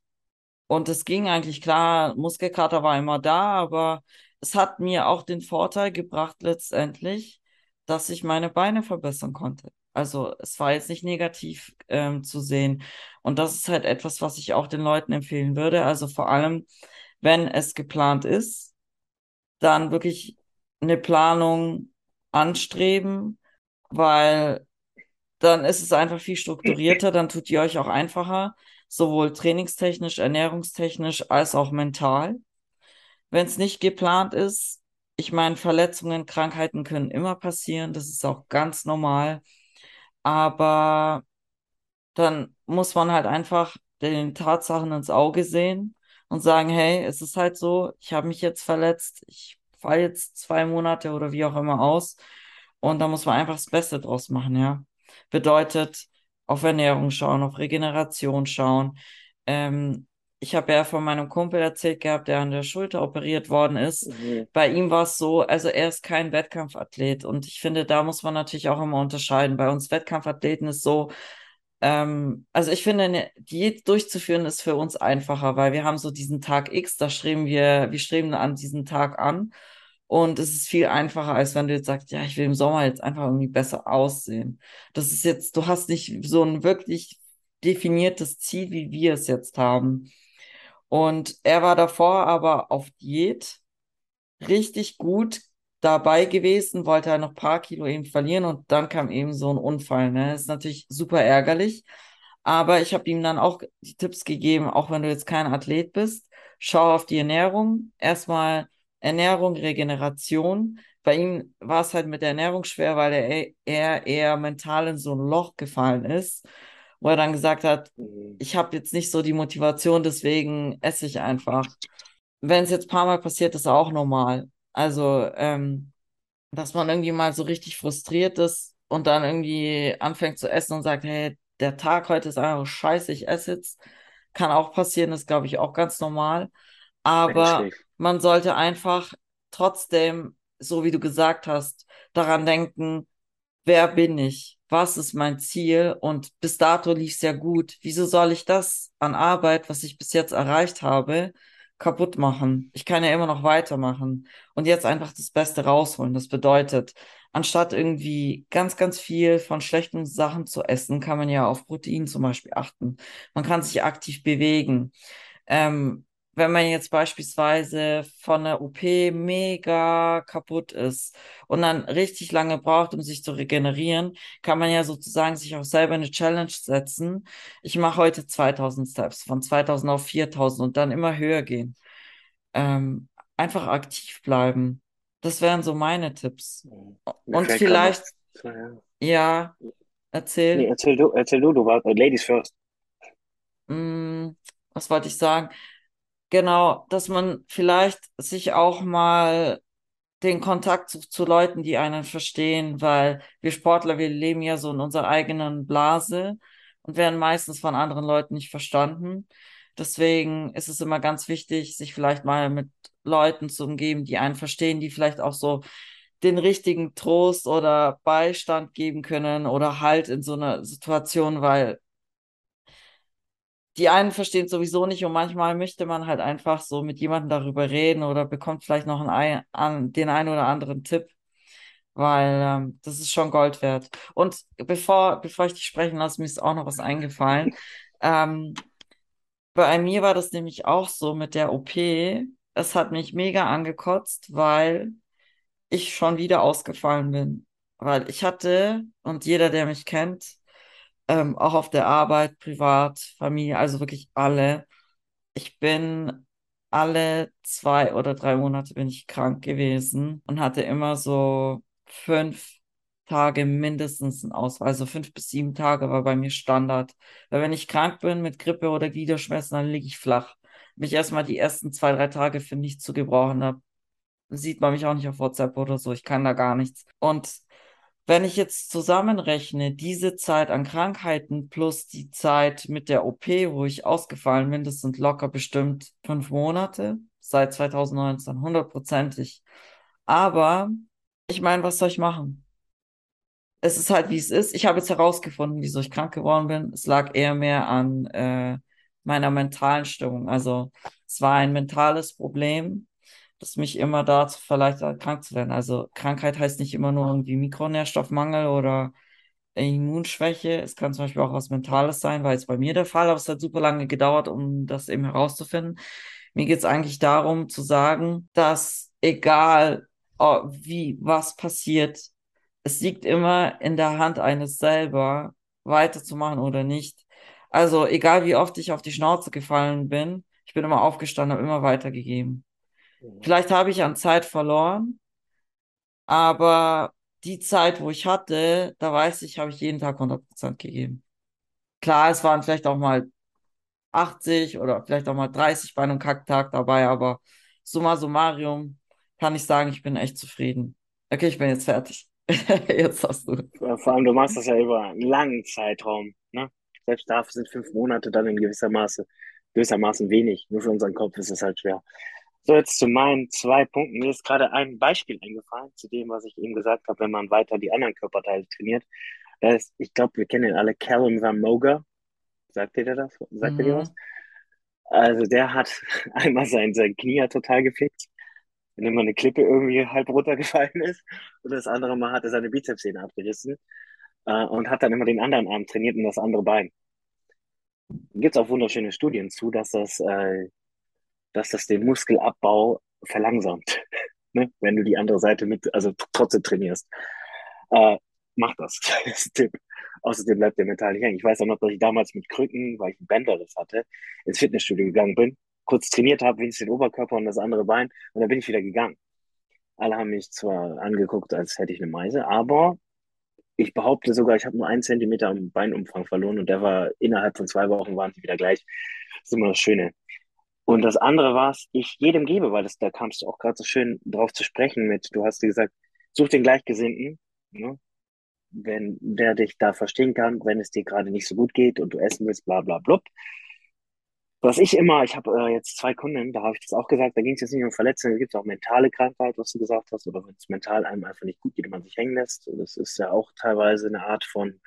Und es ging eigentlich klar, Muskelkater war immer da, aber es hat mir auch den Vorteil gebracht letztendlich, dass ich meine Beine verbessern konnte. Also es war jetzt nicht negativ ähm, zu sehen. Und das ist halt etwas, was ich auch den Leuten empfehlen würde. Also vor allem, wenn es geplant ist, dann wirklich eine Planung anstreben, weil dann ist es einfach viel strukturierter, dann tut ihr euch auch einfacher, sowohl trainingstechnisch, ernährungstechnisch als auch mental. Wenn es nicht geplant ist, ich meine, Verletzungen, Krankheiten können immer passieren, das ist auch ganz normal, aber dann muss man halt einfach den Tatsachen ins Auge sehen und sagen, hey, es ist halt so, ich habe mich jetzt verletzt, ich falle jetzt zwei Monate oder wie auch immer aus und da muss man einfach das Beste draus machen, ja. Bedeutet, auf Ernährung schauen, auf Regeneration schauen. Ähm, ich habe ja von meinem Kumpel erzählt gehabt, der an der Schulter operiert worden ist. Mhm. Bei ihm war es so, also er ist kein Wettkampfathlet und ich finde, da muss man natürlich auch immer unterscheiden. Bei uns Wettkampfathleten ist so, ähm, also ich finde, eine Diät durchzuführen ist für uns einfacher, weil wir haben so diesen Tag X, da streben wir, wir streben an diesen Tag an. Und es ist viel einfacher, als wenn du jetzt sagst, ja, ich will im Sommer jetzt einfach irgendwie besser aussehen. Das ist jetzt, du hast nicht so ein wirklich definiertes Ziel, wie wir es jetzt haben. Und er war davor aber auf Diät richtig gut dabei gewesen, wollte er noch ein paar Kilo eben verlieren und dann kam eben so ein Unfall. Ne? Das ist natürlich super ärgerlich. Aber ich habe ihm dann auch die Tipps gegeben, auch wenn du jetzt kein Athlet bist, schau auf die Ernährung. Erstmal Ernährung, Regeneration. Bei ihm war es halt mit der Ernährung schwer, weil er eher, eher mental in so ein Loch gefallen ist, wo er dann gesagt hat, Mhm. ich habe jetzt nicht so die Motivation, deswegen esse ich einfach. Wenn es jetzt ein paar Mal passiert, ist auch normal. Also, ähm, dass man irgendwie mal so richtig frustriert ist und dann irgendwie anfängt zu essen und sagt, hey, der Tag heute ist einfach scheiße, ich esse jetzt. Kann auch passieren, ist, glaube ich, auch ganz normal. Aber Menschlich. Man sollte einfach trotzdem, so wie du gesagt hast, daran denken, wer bin ich? Was ist mein Ziel? Und bis dato lief es ja gut. Wieso soll ich das an Arbeit, was ich bis jetzt erreicht habe, kaputt machen? Ich kann ja immer noch weitermachen und jetzt einfach das Beste rausholen. Das bedeutet, anstatt irgendwie ganz, ganz viel von schlechten Sachen zu essen, kann man ja auf Protein zum Beispiel achten. Man kann sich aktiv bewegen. Ähm, wenn man jetzt beispielsweise von der OP mega kaputt ist und dann richtig lange braucht, um sich zu regenerieren, kann man ja sozusagen sich auch selber eine Challenge setzen. Ich mache heute 2000 Steps, von 2000 auf 4000 und dann immer höher gehen. Ähm, einfach aktiv bleiben. Das wären so meine Tipps. Mir Und vielleicht, so, Ja. ja, Nee, erzähl, erzähl du, erzähl du, du warst äh, Ladies first. mh, was wollte ich sagen? Genau, dass man vielleicht sich auch mal den Kontakt zu, zu Leuten, die einen verstehen, weil wir Sportler, wir leben ja so in unserer eigenen Blase und werden meistens von anderen Leuten nicht verstanden. Deswegen ist es immer ganz wichtig, sich vielleicht mal mit Leuten zu umgeben, die einen verstehen, die vielleicht auch so den richtigen Trost oder Beistand geben können oder halt in so einer Situation, weil die einen verstehen es sowieso nicht und manchmal möchte man halt einfach so mit jemandem darüber reden oder bekommt vielleicht noch einen, ein, an, den einen oder anderen Tipp, weil ähm, das ist schon Gold wert. Und bevor, bevor ich dich sprechen lasse, mir ist auch noch was eingefallen. Ähm, bei mir war das nämlich auch so mit der OP. Es hat mich mega angekotzt, weil ich schon wieder ausgefallen bin. Weil ich hatte, und jeder, der mich kennt, ähm, auch auf der Arbeit, privat, Familie, also wirklich alle. Ich bin alle zwei oder drei Monate bin ich krank gewesen und hatte immer so fünf Tage mindestens einen Ausfall. Also fünf bis sieben Tage war bei mir Standard. Weil wenn ich krank bin mit Grippe oder Gliederschmerzen, dann liege ich flach. Mich erstmal die ersten zwei, drei Tage für nichts zu gebrauchen. Da sieht man mich auch nicht auf WhatsApp oder so. Ich kann da gar nichts. Und wenn ich jetzt zusammenrechne, diese Zeit an Krankheiten plus die Zeit mit der OP, wo ich ausgefallen bin, das sind locker bestimmt fünf Monate seit 2019, hundertprozentig. Aber ich meine, was soll ich machen? Es ist halt, wie es ist. Ich habe jetzt herausgefunden, wieso ich krank geworden bin. Es lag eher mehr an äh, meiner mentalen Stimmung. Also es war ein mentales Problem das mich immer dazu verleitet krank zu werden. Also Krankheit heißt nicht immer nur irgendwie Mikronährstoffmangel oder Immunschwäche. Es kann zum Beispiel auch was Mentales sein, war jetzt bei mir der Fall, aber es hat super lange gedauert, um das eben herauszufinden. Mir geht es eigentlich darum zu sagen, dass egal oh, wie, was passiert, es liegt immer in der Hand eines selber, weiterzumachen oder nicht. Also egal wie oft ich auf die Schnauze gefallen bin, ich bin immer aufgestanden, habe immer weitergegeben. Mhm. Vielleicht habe ich an Zeit verloren, aber die Zeit, wo ich hatte, da weiß ich, habe ich jeden Tag 100% gegeben. Klar, es waren vielleicht auch mal 80 oder vielleicht auch mal 30 bei einem Kacktag dabei, aber summa summarum kann ich sagen, ich bin echt zufrieden. Okay, ich bin jetzt fertig. Jetzt hast du. Vor allem, du machst das ja über einen langen Zeitraum. Ne? Selbst dafür sind fünf Monate dann in gewisser Maße, gewissermaßen wenig. Nur für unseren Kopf ist es halt schwer. So, jetzt zu meinen zwei Punkten. Mir ist gerade ein Beispiel eingefallen zu dem, was ich eben gesagt habe, wenn man weiter die anderen Körperteile trainiert. Ist, ich glaube, wir kennen ihn alle, Callum Van Moger. Sagt ihr das? Sagt ihr dir was? Mhm. Also der hat einmal sein, sein Knie hat total gefickt, indem man eine Klippe irgendwie halb runtergefallen ist. Und das andere Mal hat er seine Bizepssehne abgerissen äh, und hat dann immer den anderen Arm trainiert und das andere Bein. Gibt es auch wunderschöne Studien zu, dass das, äh, dass das den Muskelabbau verlangsamt, ne? wenn du die andere Seite mit, also trotzdem trainierst. Äh, mach das. Tipp. Außerdem bleibt der mental nicht hängen. Ich weiß auch noch, dass ich damals mit Krücken, weil ich ein Bänderriss hatte, ins Fitnessstudio gegangen bin, kurz trainiert habe, wenigstens den Oberkörper und das andere Bein und dann bin ich wieder gegangen. Alle haben mich zwar angeguckt, als hätte ich eine Meise, aber ich behaupte sogar, ich habe nur einen Zentimeter am Beinumfang verloren und der war innerhalb von zwei Wochen waren die wieder gleich. Das ist immer das Schöne. Und das andere war es, ich jedem gebe, weil das, da kamst du auch gerade so schön drauf zu sprechen mit, du hast dir gesagt, such den Gleichgesinnten, ne? wenn der dich da verstehen kann, wenn es dir gerade nicht so gut geht und du essen willst, bla bla blub. Was ich immer, ich habe äh, jetzt zwei Kunden, da habe ich das auch gesagt, da ging es jetzt nicht um Verletzungen, da gibt es auch mentale Krankheit, was du gesagt hast, oder wenn es mental einem einfach nicht gut geht man sich hängen lässt. Und das ist ja auch teilweise eine Art von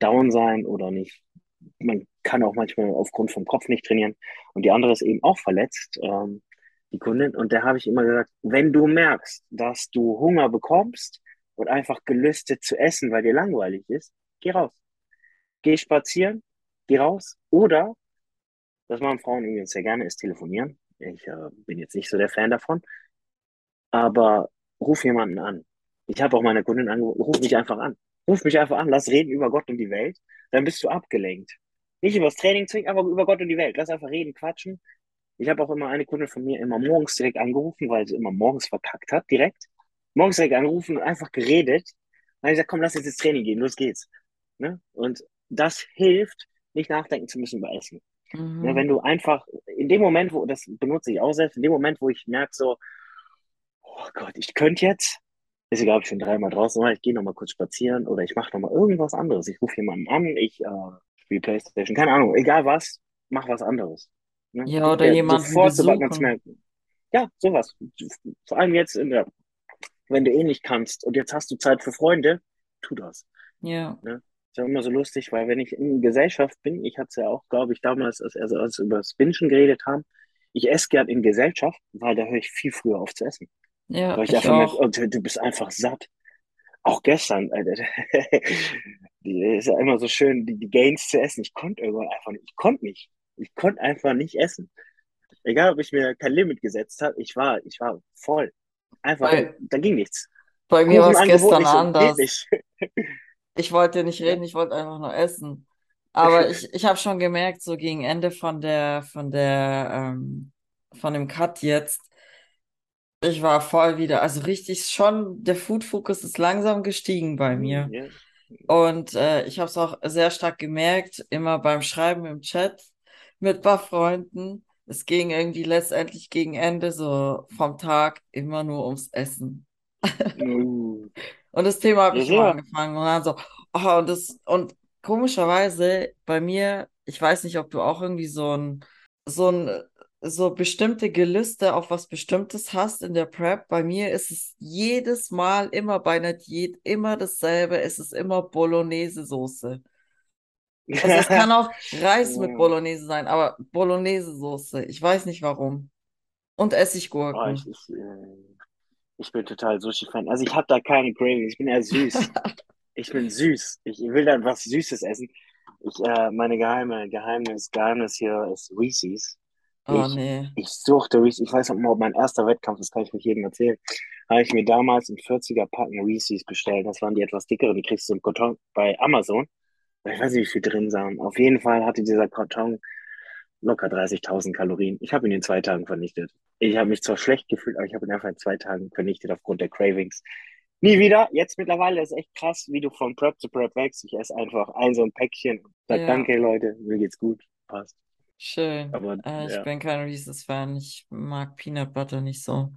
Down sein oder nicht. Man kann auch manchmal aufgrund vom Kopf nicht trainieren. Und die andere ist eben auch verletzt, ähm, die Kundin. Und da habe ich immer gesagt, wenn du merkst, dass du Hunger bekommst und einfach gelüstet zu essen, weil dir langweilig ist, geh raus. Geh spazieren, geh raus. Oder, das machen Frauen übrigens sehr gerne, ist telefonieren. Ich äh, bin jetzt nicht so der Fan davon. Aber ruf jemanden an. Ich habe auch meine Kundin angerufen, ruf mich einfach an. Ruf mich einfach an, lass reden über Gott und die Welt. Dann bist du abgelenkt. Nicht über das Training zwingen, aber über Gott und die Welt. Lass einfach reden, quatschen. Ich habe auch immer eine Kundin von mir immer morgens direkt angerufen, weil sie immer morgens verkackt hat, direkt. Morgens direkt angerufen und einfach geredet. Dann habe ich gesagt, komm, lass jetzt ins Training gehen, los geht's. Ne? Und das hilft, nicht nachdenken zu müssen über Essen. Ne? Wenn Mhm. du einfach, in dem Moment, wo, das benutze ich auch selbst, in dem Moment, wo ich merke so, oh Gott, ich könnte jetzt, ist egal, ob ich schon dreimal draußen war, ich gehe nochmal kurz spazieren oder ich mache nochmal irgendwas anderes. Ich rufe jemanden an, ich äh, spiele Playstation, keine Ahnung, egal was, mach was anderes. Ne? Ja, oder dir jemanden sofort, sobald merkt, ja, sowas. Vor allem jetzt, in der, wenn du eh nicht kannst und jetzt hast du Zeit für Freunde, tu das. Ja. Ne? Ist ja immer so lustig, weil wenn ich in Gesellschaft bin, ich hatte es ja auch, glaube ich, damals, als, also als wir über das Bingen geredet haben, ich esse gern in Gesellschaft, weil da höre ich viel früher auf zu essen. Ja, Weil ich ich einfach auch. oh, du, du bist einfach satt. Auch gestern, Alter. Die ist ja immer so schön, die, die Gains zu essen. Ich konnte irgendwann einfach nicht. Ich konnte nicht. Ich konnte einfach nicht essen. Egal, ob ich mir kein Limit gesetzt habe, ich war, ich war voll. Einfach, Bei, da ging nichts. bei mir war es gestern anders. Ich wollte nicht reden, ich wollte einfach nur essen. Aber ich, ich habe schon gemerkt, so gegen Ende von der, von der, ähm, von dem Cut jetzt, ich war voll wieder, also richtig schon, der Food Focus ist langsam gestiegen bei mir. Ja. Und äh, ich habe es auch sehr stark gemerkt, immer beim Schreiben im Chat mit ein paar Freunden. Es ging irgendwie letztendlich gegen Ende so vom Tag immer nur ums Essen. Uh. Und das Thema habe Ja, ich sehr. angefangen und dann so, oh, und das, und komischerweise bei mir, ich weiß nicht, ob du auch irgendwie so ein, so ein, so bestimmte Gelüste auf was Bestimmtes hast in der Prep. Bei mir ist es jedes Mal immer bei einer Diät immer dasselbe. Es ist immer Bolognese-Soße. Also es kann auch Reis mit. Bolognese sein, aber Bolognese-Soße. Ich weiß nicht warum. Und Oh, ich, Essiggurken. ich, äh, ich bin total Sushi-Fan. Also ich habe da keine Cravings. Ich bin eher süß. Ich bin süß. Ich will dann was Süßes essen. Ich, äh, meine geheime Geheimnis, Geheimnis hier ist Reese's. Oh Ich, nee. ich suchte Reese's. Ich weiß noch mal, mein erster Wettkampf, das kann ich nicht jedem erzählen, habe ich mir damals ein 40er Packen Reese's bestellt. Das waren die etwas dickeren. Die kriegst du im Karton bei Amazon. Ich weiß nicht, wie viel drin waren. Auf jeden Fall hatte dieser Karton locker 30.000 Kalorien. Ich habe ihn in zwei Tagen vernichtet. Ich habe mich zwar schlecht gefühlt, aber ich habe ihn einfach in zwei Tagen vernichtet aufgrund der Cravings. Nie wieder. Jetzt mittlerweile ist echt krass, wie du von Prep zu Prep wächst. Ich esse einfach ein so ein Päckchen und sag Ja. danke, Leute, mir geht's gut, passt. Schön. Aber Äh, ich ja, bin kein Reese's-Fan. Ich mag Peanut Butter nicht so.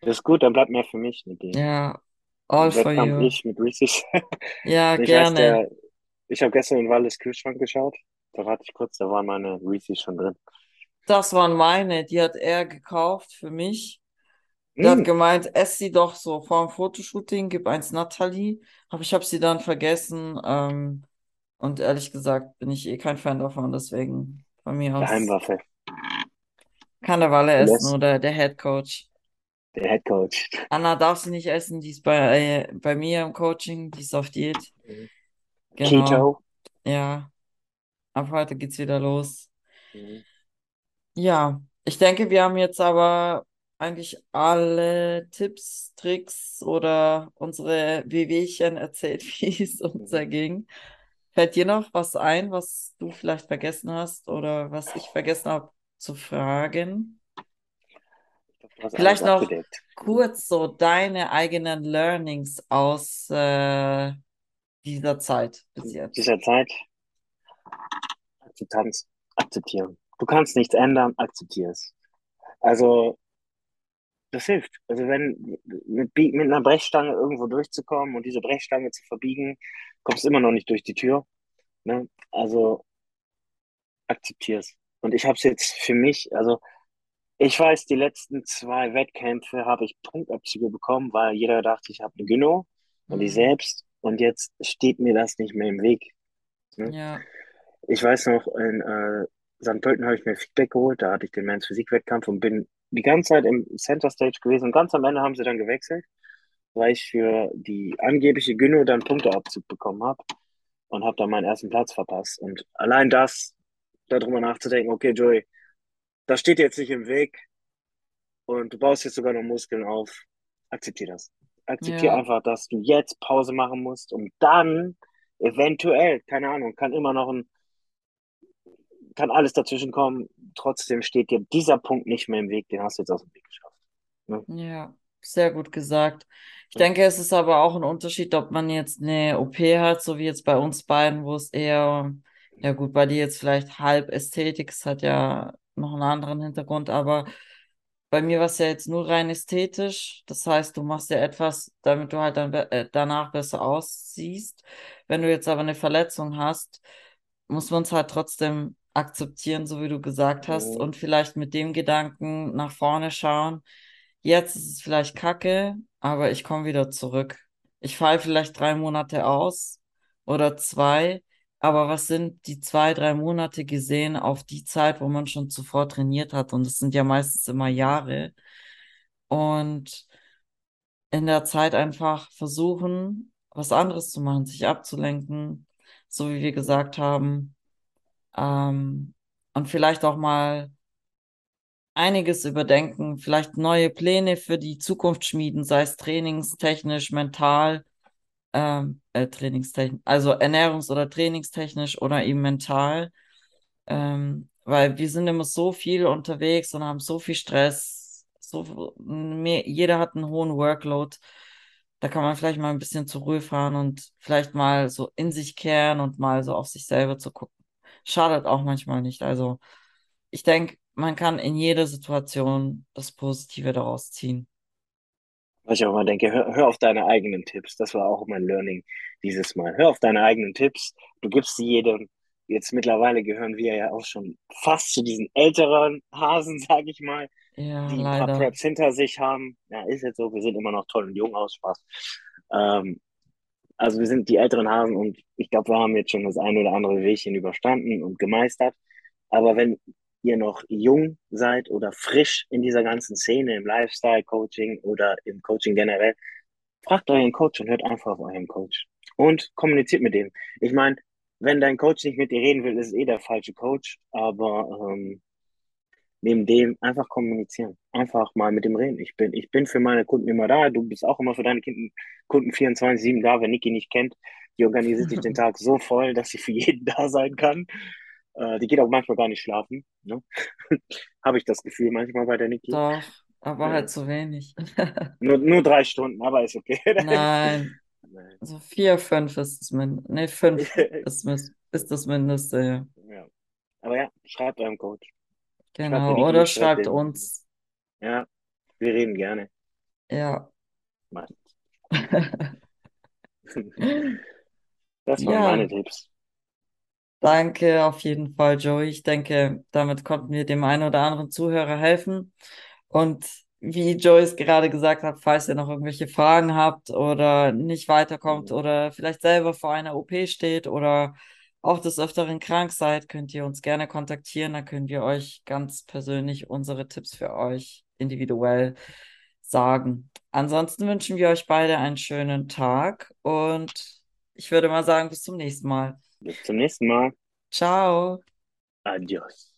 das ist gut, dann bleibt mehr für mich mit dem Ja, all for Wettkampf you. ich mit Reese's. Ja, Ich gerne. der, ich habe gestern in Wallis Kühlschrank geschaut. Da rate ich kurz, da waren meine Reese's schon drin. Das waren meine. Die hat er gekauft für mich. Der hat Mm, gemeint, ess sie doch so vor dem Fotoshooting, gib eins Natalie. Aber ich habe sie dann vergessen. Ähm, und ehrlich gesagt bin ich eh kein Fan davon. Deswegen von mir aus Geheimwaffe. kann der Walle essen oder der Head Coach. der Head Coach. Anna darf sie nicht essen. Die ist bei, äh, bei mir im Coaching. Die ist auf Diät. Genau. Keto. Ja. Ab heute geht's wieder los. Mhm. Ja, ich denke, wir haben jetzt aber eigentlich alle Tipps, Tricks oder unsere Wehwehchen erzählt, wie es uns Mhm. erging. Fällt dir noch was ein, was du vielleicht vergessen hast oder was ich vergessen habe zu fragen? Vielleicht noch abgedeckt. kurz so deine eigenen Learnings aus äh, dieser Zeit bis jetzt. Dieser Zeit Akzeptanz, akzeptieren. Du kannst nichts ändern, akzeptier es. Also, das hilft. Also, wenn mit, mit einer Brechstange irgendwo durchzukommen und diese Brechstange zu verbiegen, kommst du immer noch nicht durch die Tür. Ne? Also, akzeptier es. Und ich habe es jetzt für mich, also ich weiß, die letzten zwei Wettkämpfe habe ich Punktabzüge bekommen, weil jeder dachte, ich habe eine Gyno und ich Hm, selbst. Und jetzt steht mir das nicht mehr im Weg. Ne? ja, Ich weiß noch, in äh, St. Pölten habe ich mir Feedback geholt, da hatte ich den Men's Physik-Wettkampf und bin die ganze Zeit im Center Stage gewesen und ganz am Ende haben sie dann gewechselt, weil ich für die angebliche Gyno dann Punkteabzug bekommen habe und habe dann meinen ersten Platz verpasst. Und allein das, darüber nachzudenken, okay, Joey, das steht jetzt nicht im Weg und du baust jetzt sogar noch Muskeln auf, akzeptier das. Akzeptier ja, einfach, dass du jetzt Pause machen musst und dann eventuell, keine Ahnung, kann immer noch ein kann alles dazwischen kommen. Trotzdem steht dir dieser Punkt nicht mehr im Weg, den hast du jetzt aus dem Weg geschafft. Ne? ja, sehr gut gesagt. Ich Ja. denke, es ist aber auch ein Unterschied, ob man jetzt eine OP hat, so wie jetzt bei uns beiden, wo es eher, ja gut, bei dir jetzt vielleicht halb Ästhetik, es hat ja noch einen anderen Hintergrund, aber bei mir war es ja jetzt nur rein ästhetisch. Das heißt, du machst ja etwas, damit du halt dann be äh, danach besser aussiehst. Wenn du jetzt aber eine Verletzung hast, muss man es halt trotzdem akzeptieren, so wie du gesagt hast, Mhm. und vielleicht mit dem Gedanken nach vorne schauen. Jetzt ist es vielleicht kacke, aber ich komme wieder zurück. Ich falle vielleicht drei Monate aus oder zwei, aber was sind die zwei, drei Monate gesehen auf die Zeit, wo man schon zuvor trainiert hat? Und es sind ja meistens immer Jahre. Und in der Zeit einfach versuchen, was anderes zu machen, sich abzulenken, so wie wir gesagt haben. Ähm, und vielleicht auch mal einiges überdenken, vielleicht neue Pläne für die Zukunft schmieden, sei es trainingstechnisch, mental, ähm, äh, trainingstechnisch, also ernährungs- oder trainingstechnisch oder eben mental. Ähm, weil wir sind immer so viel unterwegs und haben so viel Stress, so mehr, jeder hat einen hohen Workload. Da kann man vielleicht mal ein bisschen zur Ruhe fahren und vielleicht mal so in sich kehren und mal so auf sich selber zu gucken. Schadet auch manchmal nicht. Also ich denke, man kann in jeder Situation das Positive daraus ziehen. Was ich auch mal denke, hör, hör auf deine eigenen Tipps. Das war auch mein Learning dieses Mal. Hör auf deine eigenen Tipps. Du gibst sie jedem. Jetzt mittlerweile gehören wir ja auch schon fast zu diesen älteren Hasen, sage ich mal, Ja, die ein paar leider. Preps hinter sich haben. Ja, ist jetzt so. Wir sehen immer noch toll und jung aus, Spaß. Ähm, also wir sind die älteren Hasen und ich glaube, wir haben jetzt schon das ein oder andere Wehchen überstanden und gemeistert. Aber wenn ihr noch jung seid oder frisch in dieser ganzen Szene, im Lifestyle-Coaching oder im Coaching generell, fragt euren Coach und hört einfach auf euren Coach. Und kommuniziert mit dem. Ich meine, wenn dein Coach nicht mit dir reden will, ist es eh der falsche Coach. Aber ähm, neben dem einfach kommunizieren. Einfach mal mit dem reden. Ich bin, ich bin für meine Kunden immer da. Du bist auch immer für deine Kunden, Kunden 24-7 da. Wenn Niki nicht kennt, die organisiert sich den Tag so voll, dass sie für jeden da sein kann. Äh, die geht auch manchmal gar nicht schlafen. Ne? Habe ich das Gefühl manchmal bei der Niki. Doch, aber Ja. halt zu wenig. Nur, nur drei Stunden, aber ist okay. Nein, Nein. so vier, fünf ist das Mindeste. Nee, fünf ist, ist das Mindeste, ja. Ja. Aber ja, schreibt eurem Coach. Schreibt Genau. Enrico, Oder schreibt schreibt uns. Ja, wir reden gerne. Ja. Meistens. Das waren Ja. meine Tipps. Danke auf jeden Fall, Joey. Ich denke, damit konnten wir dem einen oder anderen Zuhörer helfen. Und wie Joey es gerade gesagt hat, falls ihr noch irgendwelche Fragen habt oder nicht weiterkommt Mhm. oder vielleicht selber vor einer OP steht oder auch des Öfteren krank seid, könnt ihr uns gerne kontaktieren. Dann können wir euch ganz persönlich unsere Tipps für euch individuell sagen. Ansonsten wünschen wir euch beide einen schönen Tag und ich würde mal sagen, bis zum nächsten Mal. Bis zum nächsten Mal. Ciao. Adios.